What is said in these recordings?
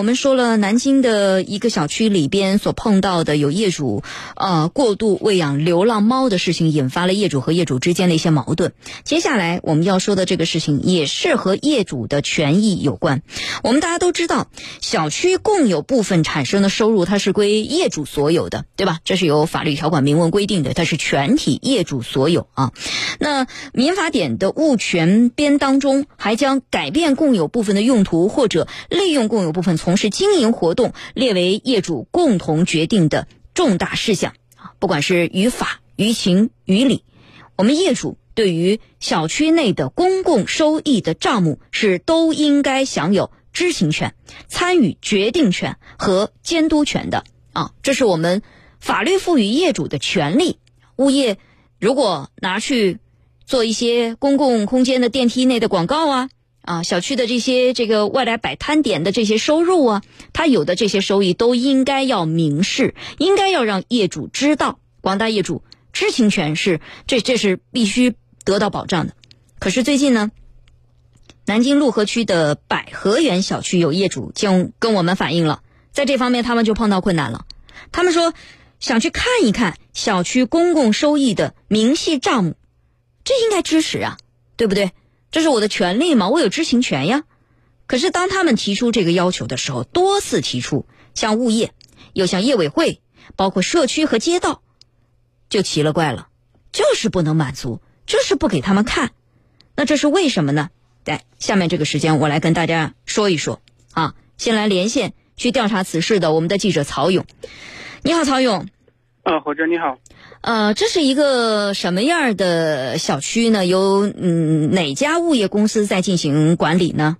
我们说了南京的一个小区里边所碰到的有业主呃过度喂养流浪猫的事情，引发了业主和业主之间的一些矛盾。接下来我们要说的这个事情也是和业主的权益有关。我们大家都知道，小区共有部分产生的收入它是归业主所有的，对吧？这是有法律条款明文规定的，它是全体业主所有啊。那民法典的物权编当中还将改变共有部分的用途或者利用共有部分从从事经营活动列为业主共同决定的重大事项啊，不管是于法、于情、于理，我们业主对于小区内的公共收益的账目是都应该享有知情权、参与决定权和监督权的啊，这是我们法律赋予业主的权利。物业如果拿去做一些公共空间的电梯内的广告啊。啊，小区的这些这个外来摆摊点的这些收入啊，他有的这些收益都应该要明示，应该要让业主知道，广大业主知情权是这这是必须得到保障的。可是最近呢，南京陆河区的百合园小区有业主就跟我们反映了，在这方面他们就碰到困难了。他们说想去看一看小区公共收益的明细账目，这应该支持啊，对不对？这是我的权利嘛，我有知情权呀。可是当他们提出这个要求的时候，多次提出，像物业，又像业委会，包括社区和街道，就奇了怪了，就是不能满足，就是不给他们看。那这是为什么呢？来，下面这个时间我来跟大家说一说啊。先来连线去调查此事的我们的记者曹勇，你好，曹勇。啊，何哲你好。呃，这是一个什么样的小区呢？由嗯哪家物业公司在进行管理呢？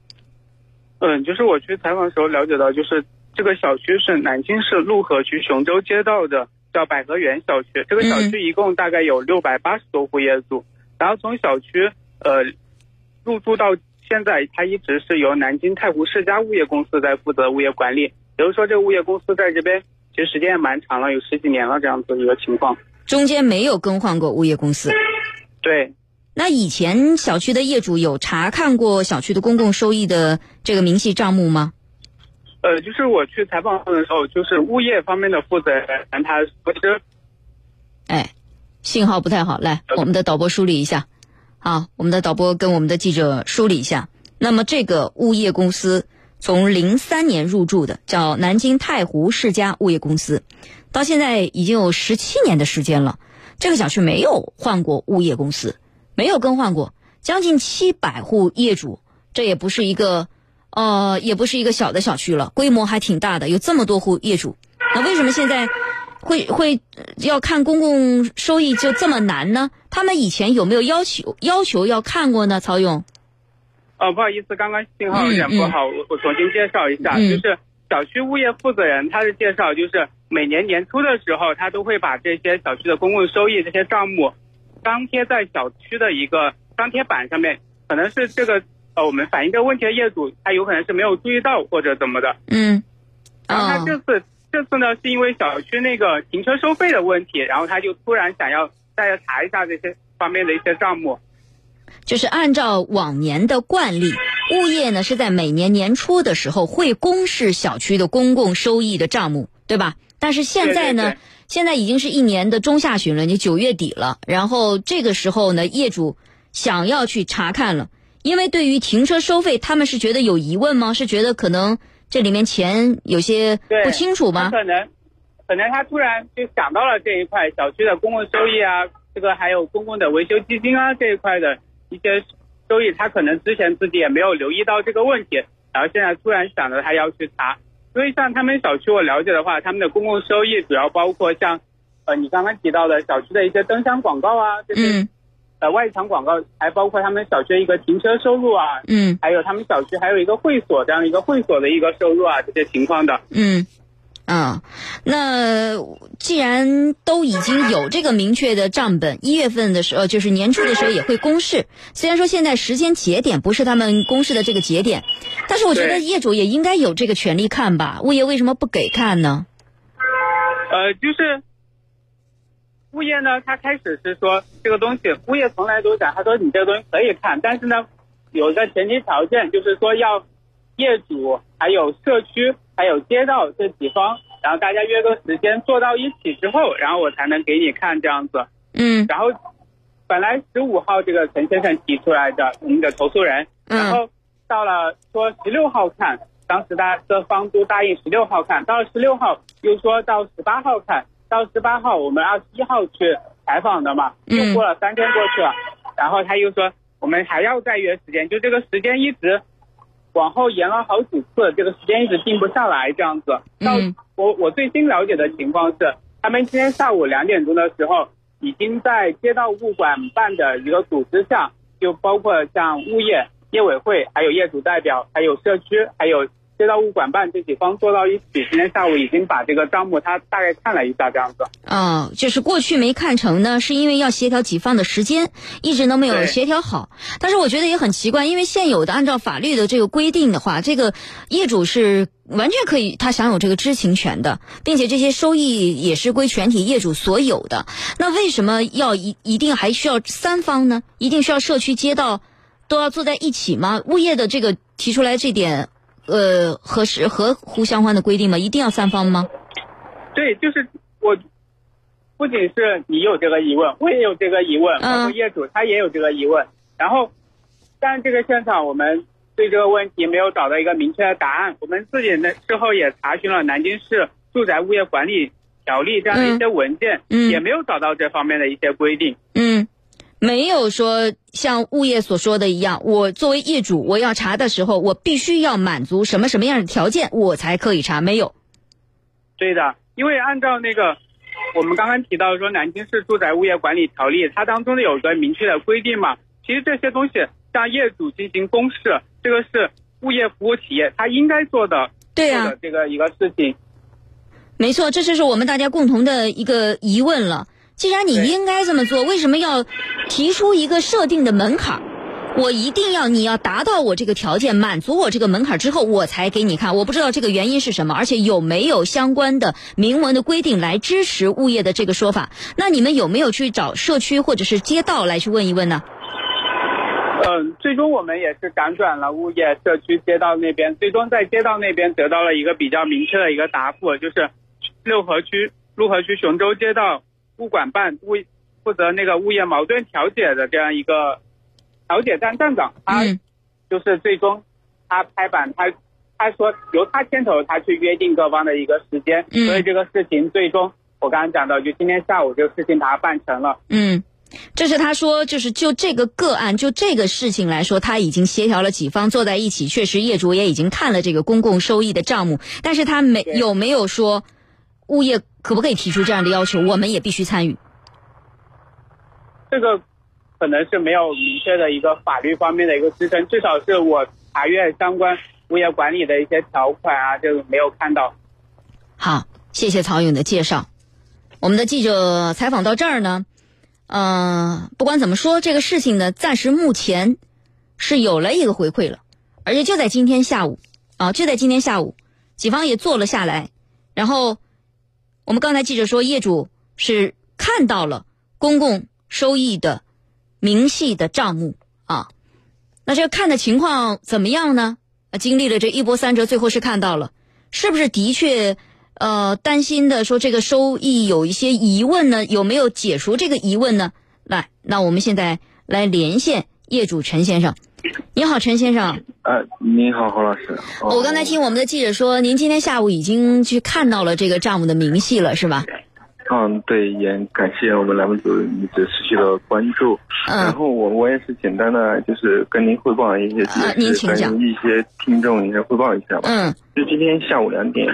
嗯，就是我去采访的时候了解到，就是这个小区是南京市陆河区雄州街道的，叫百合园小区。这个小区一共大概有六百八十多户业主，然后从小区呃入住到现在，它一直是由南京太湖世家物业公司在负责物业管理。比如说，这个物业公司在这边其实时间也蛮长了，有十几年了这样子一个情况。中间没有更换过物业公司，对。那以前小区的业主有查看过小区的公共收益的这个明细账目吗？呃，就是我去采访的时候，就是物业方面的负责人，他不是。哎，信号不太好，来，我们的导播梳理一下。好，我们的导播跟我们的记者梳理一下。那么这个物业公司从零三年入驻的，叫南京太湖世家物业公司。到现在已经有十七年的时间了，这个小区没有换过物业公司，没有更换过，将近七百户业主，这也不是一个，呃，也不是一个小的小区了，规模还挺大的，有这么多户业主。那为什么现在会会要看公共收益就这么难呢？他们以前有没有要求要求要看过呢？曹勇？哦，不好意思，刚刚信号有点不好，我我重新介绍一下，就是小区物业负责人他的介绍就是。每年年初的时候，他都会把这些小区的公共收益这些账目张贴在小区的一个张贴板上面。可能是这个呃，我们反映这个问题的业主，他有可能是没有注意到或者怎么的。嗯。然后他这次这次呢，是因为小区那个停车收费的问题，然后他就突然想要大家查一下这些方面的一些账目。就是按照往年的惯例，物业呢是在每年年初的时候会公示小区的公共收益的账目，对吧？但是现在呢，现在已经是一年的中下旬了，你九月底了。然后这个时候呢，业主想要去查看了，因为对于停车收费，他们是觉得有疑问吗？是觉得可能这里面钱有些不清楚吗？可能，可能他突然就想到了这一块小区的公共收益啊，这个还有公共的维修基金啊这一块的一些收益，他可能之前自己也没有留意到这个问题，然后现在突然想着他要去查。所以像他们小区，我了解的话，他们的公共收益主要包括像，呃，你刚刚提到的小区的一些灯箱广告啊，这些，呃，外墙广告，还包括他们小区的一个停车收入啊，嗯，还有他们小区还有一个会所这样一个会所的一个收入啊，这些情况的，嗯。啊，那既然都已经有这个明确的账本，一月份的时候就是年初的时候也会公示。虽然说现在时间节点不是他们公示的这个节点，但是我觉得业主也应该有这个权利看吧？物业为什么不给看呢？呃，就是物业呢，他开始是说这个东西，物业从来都讲，他说你这个东西可以看，但是呢，有一个前提条件，就是说要业主还有社区。还有街道这几方，然后大家约个时间坐到一起之后，然后我才能给你看这样子。嗯。然后本来十五号这个陈先生提出来的，我们的投诉人，然嗯后到了说十六号看，当时大各方都答应十六号看，到了十六号又说到十八号看，到十八号我们二十一号去采访的嘛，嗯。又过了三天过去了，然后他又说我们还要再约时间，就这个时间一直往后延了好几次，这个时间一直定不下来这样子。到嗯我我最新了解的情况是，他们今天下午两点钟的时候，已经在街道物管办的一个组织下，就包括像物业、业委会、还有业主代表、还有社区、还有街道物管办这几方坐到一起，今天下午已经把这个账目他大概看了一下，这样子。哦，就是过去没看成呢，是因为要协调几方的时间，一直都没有协调好。但是我觉得也很奇怪，因为现有的按照法律的这个规定的话，这个业主是完全可以他享有这个知情权的，并且这些收益也是归全体业主所有的。那为什么要一一定还需要三方呢？一定需要社区、街道都要坐在一起吗？物业的这个提出来这点，呃，合适合乎相关的规定吗？一定要三方吗？对，就是我，不仅是你有这个疑问，我也有这个疑问，包括业主他也有这个疑问。然后，但这个现场我们对这个问题没有找到一个明确的答案。我们自己呢事后也查询了南京市住宅物业管理条例这样的一些文件，嗯也没有找到这方面的一些规定。嗯，没有说像物业所说的一样，我作为业主，我要查的时候，我必须要满足什么什么样的条件，我才可以查。没有，对的，因为按照那个我们刚刚提到说南京市住宅物业管理条例，它当中有个明确的规定嘛。其实这些东西向业主进行公示，这个是物业服务企业他应该做的对啊做的，这个一个事情。没错，这就是我们大家共同的一个疑问了。既然你应该这么做，为什么要提出一个设定的门槛儿？我一定要你要达到我这个条件，满足我这个门槛儿之后，我才给你看。我不知道这个原因是什么，而且有没有相关的明文的规定来支持物业的这个说法？那你们有没有去找社区或者是街道来去问一问呢？嗯，最终我们也是辗转了物业、社区、街道那边，最终在街道那边得到了一个比较明确的一个答复，就是六合区六合区雄州街道物管办物负责那个物业矛盾调解的这样一个调解站站长，他嗯。就是最终他拍板，他他说由他牵头，他去约定各方的一个时间，嗯。所以这个事情最终我刚刚讲到，就今天下午这个事情把它办成了。嗯，这是他说，就是就这个个案，就这个事情来说，他已经协调了几方坐在一起，确实业主也已经看了这个公共收益的账目，但是他没有没有说物业可不可以提出这样的要求，我们也必须参与。这个可能是没有明确的一个法律方面的一个支撑，至少是我查阅相关物业管理的一些条款啊，这个没有看到。好，谢谢曹勇的介绍。我们的记者采访到这儿呢，呃，不管怎么说，这个事情呢，暂时目前是有了一个回馈了，而且就在今天下午啊，就在今天下午，警方也坐了下来，然后我们刚才记者说，业主是看到了公共收益的明细的账目啊，那这看的情况怎么样呢？啊，经历了这一波三折，最后是看到了，是不是的确？呃，担心的说这个收益有一些疑问呢，有没有解除这个疑问呢？来，那我们现在来连线业主陈先生。你好，陈先生。呃，你好，何老师。哦我刚才听我们的记者说，您今天下午已经去看到了这个账目的明细了，是吧？嗯，对，也感谢我们栏目组一直持续的关注。嗯然嗯后我我也是简单的就是跟您汇报一些啊您请讲跟一些听众一些汇报一下吧。嗯就今天下午两点，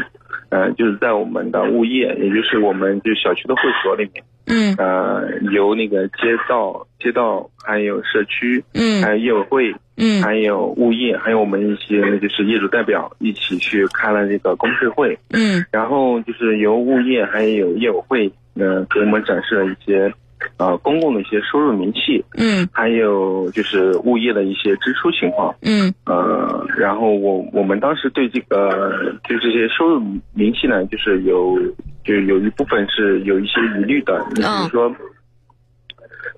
呃，就是在我们的物业，也就是我们就小区的会所里面，嗯。呃，由那个街道、街道还有社区，嗯。还嗯有业委会，嗯。还有物业，还有我们一些就是业主代表一起去开了这个公示会。嗯。然后就是由物业还有业委会，呃，给我们展示了一些，呃，公共的一些收入明细，嗯还有就是物业的一些支出情况，嗯呃，然后我我们当时对这个就这些收入明细呢，就是有就有一部分是有一些疑虑的，你比如说。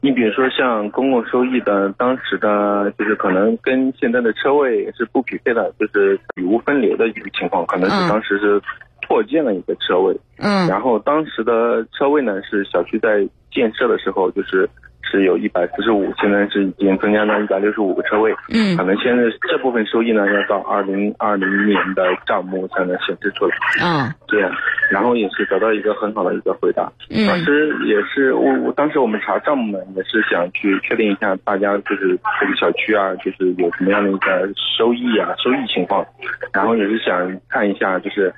你比如说像公共收益的，当时的就是可能跟现在的车位是不匹配的，就是雨污分流的一个情况，可能是当时是扩建了一个车位。嗯。然后当时的车位呢，是小区在建设的时候就是。是有一百四十五，现在是已经增加到一百六十五个车位。嗯，可能现在这部分收益呢，要到二零二零年的账目才能显示出来。啊，这样，然后也是得到一个很好的一个回答。嗯，当时也是我我当时我们查账目呢，也是想去确定一下大家就是这个小区啊，就是有什么样的一个收益啊，收益情况，然后也是想看一下就是。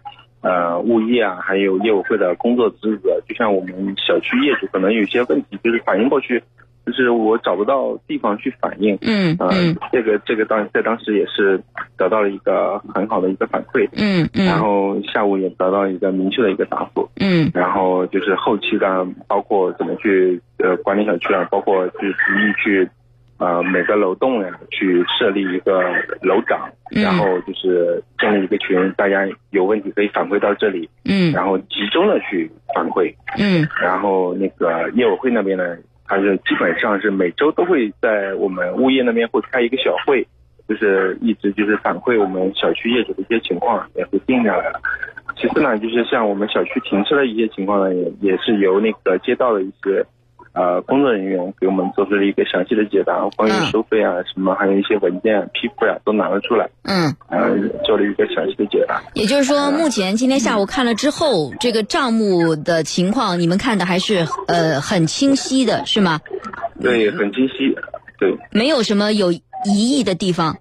呃，物业啊，还有业委会的工作职责，就像我们小区业主可能有些问题，就是反映过去，就是我找不到地方去反映。嗯嗯，这个这个当在当时也是得到了一个很好的一个反馈。嗯嗯，然后下午也得到一个明确的一个答复。嗯，然后就是后期的，包括怎么去呃管理小区啊，包括去逐一去。呃，每个楼栋呀，去设立一个楼长，然后就是建立一个群，大家有问题可以反馈到这里，嗯，然后集中的去反馈，嗯，然后那个业委会那边呢，它是基本上是每周都会在我们物业那边会开一个小会，就是一直就是反馈我们小区业主的一些情况，也会定下来了。其次呢，就是像我们小区停车的一些情况呢，也也是由那个街道的一些。呃，工作人员给我们做出了一个详细的解答，关于收费啊什么，还有一些文件批复呀，都拿了出来。嗯，呃，做了一个详细的解答。也就是说，目前今天下午看了之后，这个账目的情况，你们看的还是呃很清晰的，是吗？对，很清晰。对，没有什么有疑义的地方。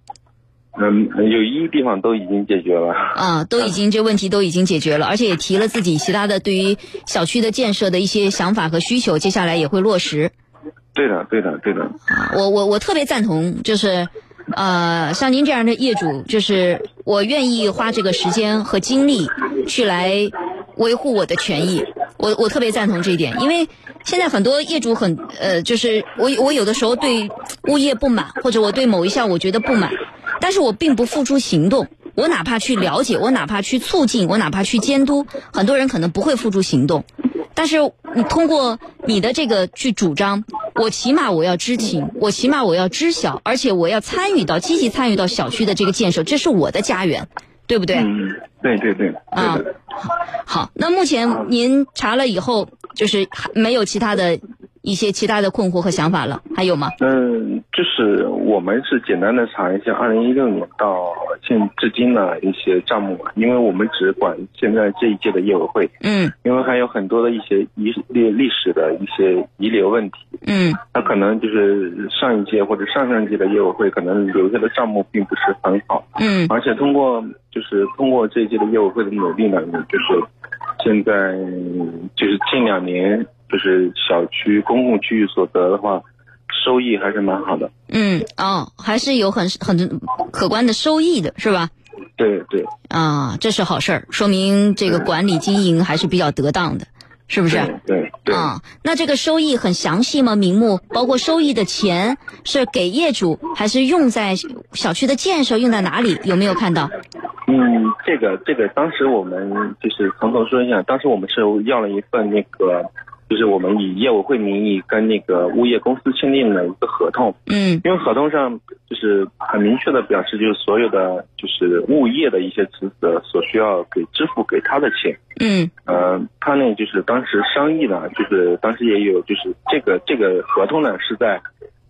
嗯，有一个地方都已经解决了啊，都已经这问题都已经解决了，而且也提了自己其他的对于小区的建设的一些想法和需求，接下来也会落实。对的，对的，对的。啊，我我我特别赞同，就是，呃，像您这样的业主，就是我愿意花这个时间和精力去来维护我的权益，我我特别赞同这一点，因为现在很多业主很呃，就是我我有的时候对物业不满，或者我对某一项我觉得不满。但是我并不付出行动，我哪怕去了解，我哪怕去促进，我哪怕去监督，很多人可能不会付诸行动。但是你通过你的这个去主张，我起码我要知情，我起码我要知晓，而且我要参与到积极参与到小区的这个建设，这是我的家园，对不对？嗯，对对对。啊，好，那目前您查了以后，就是没有其他的。一些其他的困惑和想法了，还有吗？嗯，就是我们是简单的查一下二零一六年到现至今的一些账目，因为我们只管现在这一届的业委会，嗯，因为还有很多的一些遗历历史的一些遗留问题，嗯，那可能就是上一届或者上上届的业委会可能留下的账目并不是很好，嗯，而且通过就是通过这一届的业委会的努力呢，就是现在就是近两年。就是小区公共区域所得的话，收益还是蛮好的。嗯，哦，还是有很很可观的收益的，是吧？对对。啊，这是好事儿，说明这个管理经营还是比较得当的，是不是？对对。啊，那这个收益很详细吗？名目包括收益的钱是给业主，还是用在小区的建设？用在哪里？有没有看到？嗯，这个这个，当时我们就是从头说一下，当时我们是要了一份那个。就是我们以业委会名义跟那个物业公司签订了一个合同，嗯，因为合同上就是很明确的表示，就是所有的就是物业的一些职责所需要给支付给他的钱，嗯，呃，他呢就是当时商议呢，就是当时也有就是这个这个合同呢是在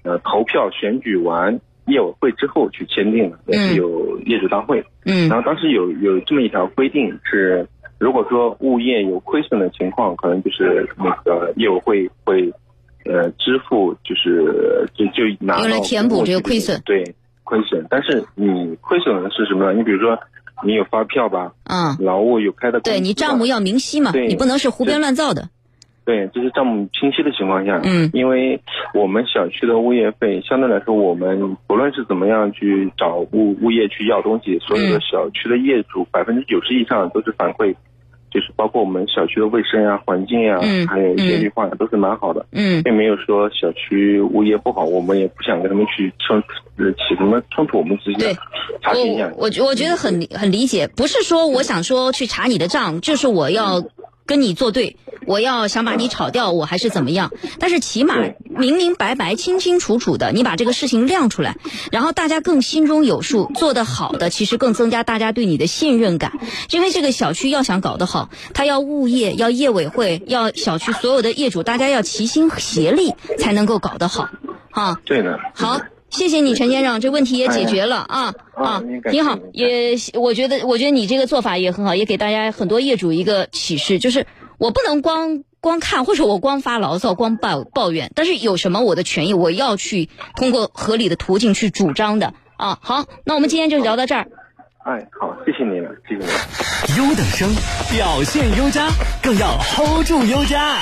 呃投票选举完业委会之后去签订的，也是有业主大会，嗯，然后当时有有这么一条规定是。如果说物业有亏损的情况，可能就是那个业委会会，呃，支付就是就就拿用来填补这个亏损。对，亏损。但是你亏损的是什么呢？你比如说，你有发票吧？嗯。劳务有开的。对你账目要明晰嘛？对。你不能是胡编乱造的。对，就是账目清晰的情况下。嗯。因为我们小区的物业费相对来说，我们不论是怎么样去找物物业去要东西，所有的小区的业主百分之九十以上都是反馈。就是包括我们小区的卫生啊、环境啊，还有一些绿化都是蛮好的，嗯，并没有说小区物业不好，我们也不想跟他们去冲起什么冲突，我们直接查一下。我我我觉得很很理解，不是说我想说去查你的账，就是我要跟你作对，我要想把你炒掉，我还是怎么样？但是起码明明白白、清清楚楚的，你把这个事情亮出来，然后大家更心中有数，做得好的，其实更增加大家对你的信任感。因为这个小区要想搞得好，它要物业、要业委会、要小区所有的业主，大家要齐心协力才能够搞得好，啊。对的。好。谢谢你，陈先生，这问题也解决了啊啊，挺好，也我觉得，我觉得你这个做法也很好，也给大家很多业主一个启示，就是我不能光光看，或者我光发牢骚、光抱抱怨，但是有什么我的权益，我要去通过合理的途径去主张的啊。好，那我们今天就聊到这儿。哎，好，谢谢你了，谢谢你。优等生表现优佳，更要 hold 住优渣。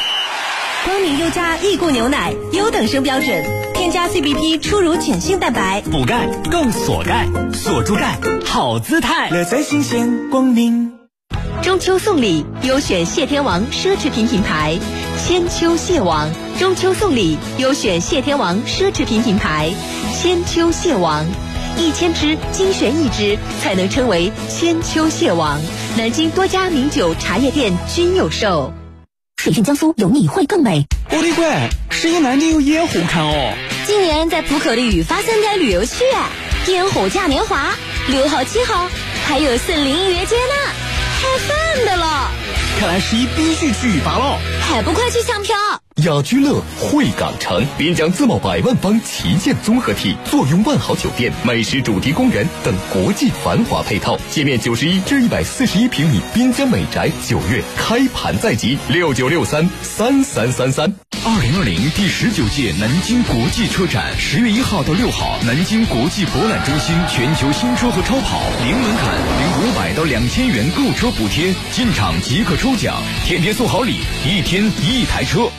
光明优佳益固牛奶，优等生标准，添加 CBP 初乳碱性蛋白，补钙更锁钙，锁住钙好姿态，乐在新鲜光明。中秋送礼，优选谢天王奢侈品品牌，千秋蟹王。中秋送礼，优选谢天王奢侈品品牌，千秋蟹王，一千只精选一只，才能称为千秋蟹王。南京多家名酒茶叶店均有售。水韵江苏有你会更美。我的乖，十一南京有烟火看哦。今年在浦口的雨发三街旅游区，烟火嘉年华，六号、七号还有森林音乐节呢，太棒的了。看来十一必须去雨花喽，还不快去抢票？雅居乐汇港城滨江自贸百万方旗舰综合体，坐拥万豪酒店、美食主题公园等国际繁华配套，界面九十一至一百四十一平米滨江美宅，九月开盘在即，六九六三三三三三。二零二零第十九届南京国际车展，十月一号到六号，南京国际博览中心全球新车和超跑，零门槛，零五百到两千元购车补贴，进场即可抽奖，天天送好礼，一天一台车。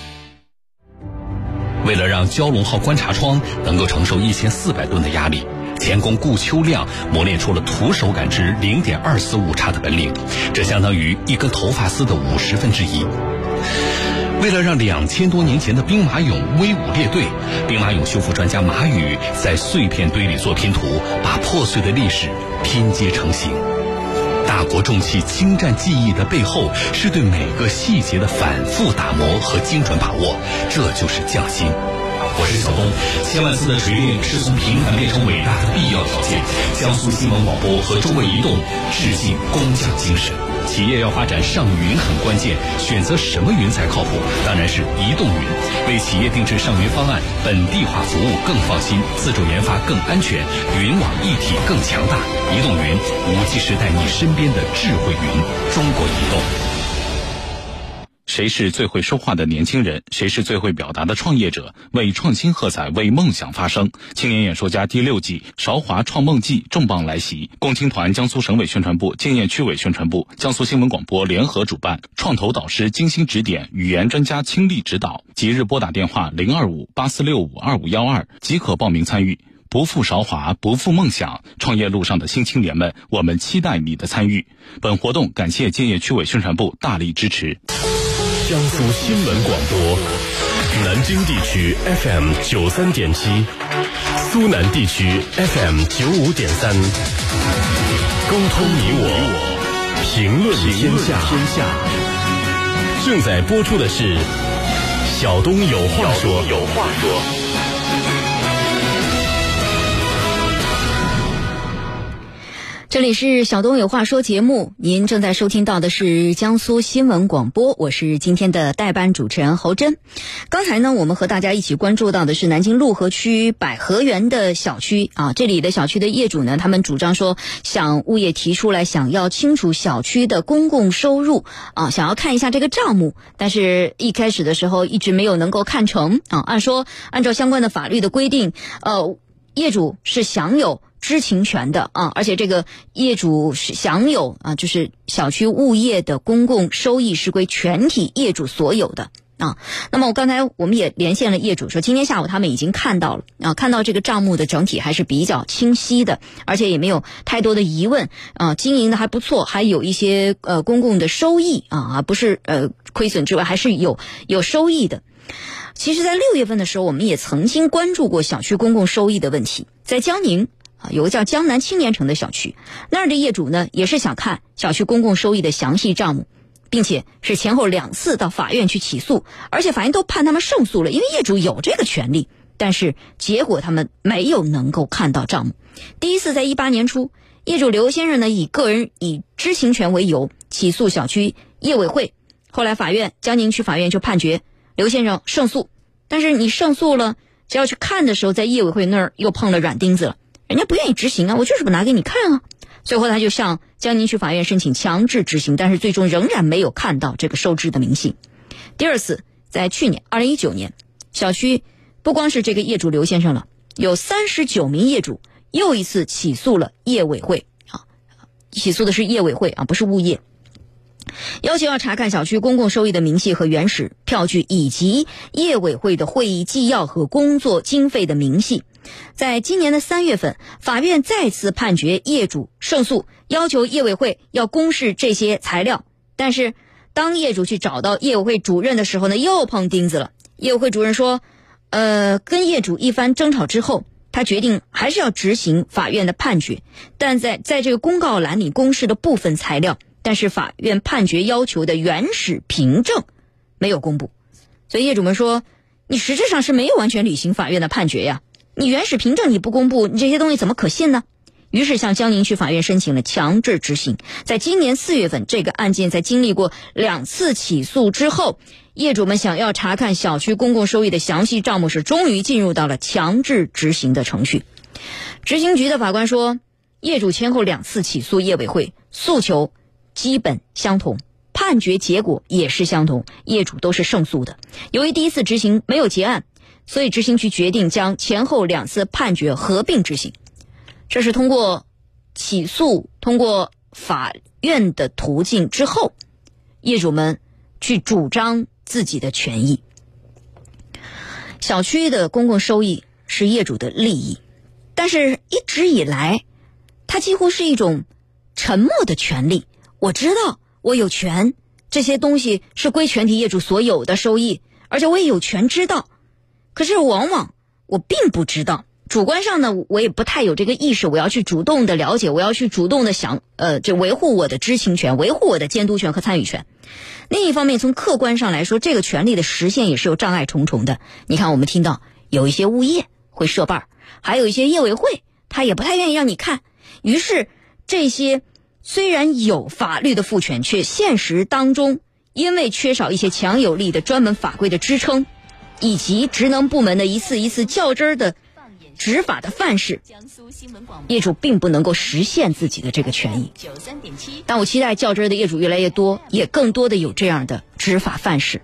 为了让蛟龙号观察窗能够承受一千四百吨的压力，钳工顾秋亮磨练出了徒手感知零点二四误差的本领，这相当于一根头发丝的五十分之一。为了让两千多年前的兵马俑威武列队，兵马俑修复专家马宇在碎片堆里做拼图，把破碎的历史拼接成型。大国重器精湛技艺的背后，是对每个细节的反复打磨和精准把握，这就是匠心。我是小东，千万次的锤炼是从平凡变成伟大的必要条件。江苏新闻广播和中国移动致敬工匠精神。企业要发展上云很关键，选择什么云才靠谱？当然是移动云。为企业定制上云方案，本地化服务更放心，自主研发更安全，云网一体更强大。移动云，五 G 时代你身边的智慧云。中国移动。谁是最会说话的年轻人？谁是最会表达的创业者？为创新喝彩，为梦想发声。青年演说家第六季韶华创梦季重磅来袭！共青团、江苏省委宣传部、建邺区委宣传部、江苏新闻广播联合主办，创投导师精心指点，语言专家倾力指导。即日拨打电话零二五八四六五二五幺二即可报名参与。不负韶华，不负梦想，创业路上的新青年们，我们期待你的参与。本活动感谢建邺区委宣传部大力支持。江苏新闻广播，南京地区 FM 九三点七，苏南地区 FM 九五点三，沟通你我，评论天下。正在播出的是小东有话说，有话说。这里是小东有话说节目，您正在收听到的是江苏新闻广播，我是今天的代班主持人侯真。刚才呢，我们和大家一起关注到的是南京陆河区百合园的小区啊，这里的小区的业主呢，他们主张说向物业提出来，想要清楚小区的公共收入啊，想要看一下这个账目，但是一开始的时候一直没有能够看成啊。按说按照相关的法律的规定，呃，业主是享有。知情权的啊，而且这个业主享有啊，就是小区物业的公共收益是归全体业主所有的啊。那么我刚才我们也连线了业主，说今天下午他们已经看到了啊，看到这个账目的整体还是比较清晰的，而且也没有太多的疑问啊，经营的还不错，还有一些呃公共的收益啊，不是呃亏损之外，还是有有收益的。其实，在六月份的时候，我们也曾经关注过小区公共收益的问题，在江宁。啊，有个叫江南青年城的小区，那儿的业主呢，也是想看小区公共收益的详细账目，并且是前后两次到法院去起诉，而且法院都判他们胜诉了，因为业主有这个权利。但是结果他们没有能够看到账目。第一次在一八年初，业主刘先生呢以个人以知情权为由起诉小区业委会，后来法院江宁区法院就判决刘先生胜诉。但是你胜诉了，只要去看的时候，在业委会那儿又碰了软钉子了，人家不愿意执行啊，我就是不拿给你看啊。最后他就向江宁区法院申请强制执行，但是最终仍然没有看到这个收支的明细。第二次在去年二零一九年，小区不光是这个业主刘先生了，有三十九名业主又一次起诉了业委会啊，起诉的是业委会啊，不是物业。要求要查看小区公共收益的明细和原始票据，以及业委会的会议纪要和工作经费的明细。在今年的三月份，法院再次判决业主胜诉，要求业委会要公示这些材料。但是，当业主去找到业委会主任的时候呢，又碰钉子了。业委会主任说：“呃，跟业主一番争吵之后，他决定还是要执行法院的判决，但在在这个公告栏里公示的部分材料。”但是法院判决要求的原始凭证没有公布，所以业主们说，你实质上是没有完全履行法院的判决呀。你原始凭证你不公布，你这些东西怎么可信呢？于是向江宁区法院申请了强制执行。在今年四月份，这个案件在经历过两次起诉之后，业主们想要查看小区公共收益的详细账目时，终于进入到了强制执行的程序。执行局的法官说，业主前后两次起诉业委会诉求。基本相同，判决结果也是相同，业主都是胜诉的。由于第一次执行没有结案，所以执行局决定将前后两次判决合并执行。这是通过起诉、通过法院的途径之后，业主们去主张自己的权益。小区的公共收益是业主的利益，但是一直以来，它几乎是一种沉默的权利。我知道我有权，这些东西是归全体业主所有的收益，而且我也有权知道。可是往往我并不知道，主观上呢，我也不太有这个意识，我要去主动的了解，我要去主动的想，呃，就维护我的知情权，维护我的监督权和参与权。另一方面，从客观上来说，这个权利的实现也是有障碍重重的。你看，我们听到有一些物业会设办，还有一些业委会，他也不太愿意让你看，于是这些。虽然有法律的赋权，却现实当中因为缺少一些强有力的专门法规的支撑，以及职能部门的一次一次较真儿的执法的范式，业主并不能够实现自己的这个权益。但我期待较真儿的业主越来越多，也更多的有这样的执法范式。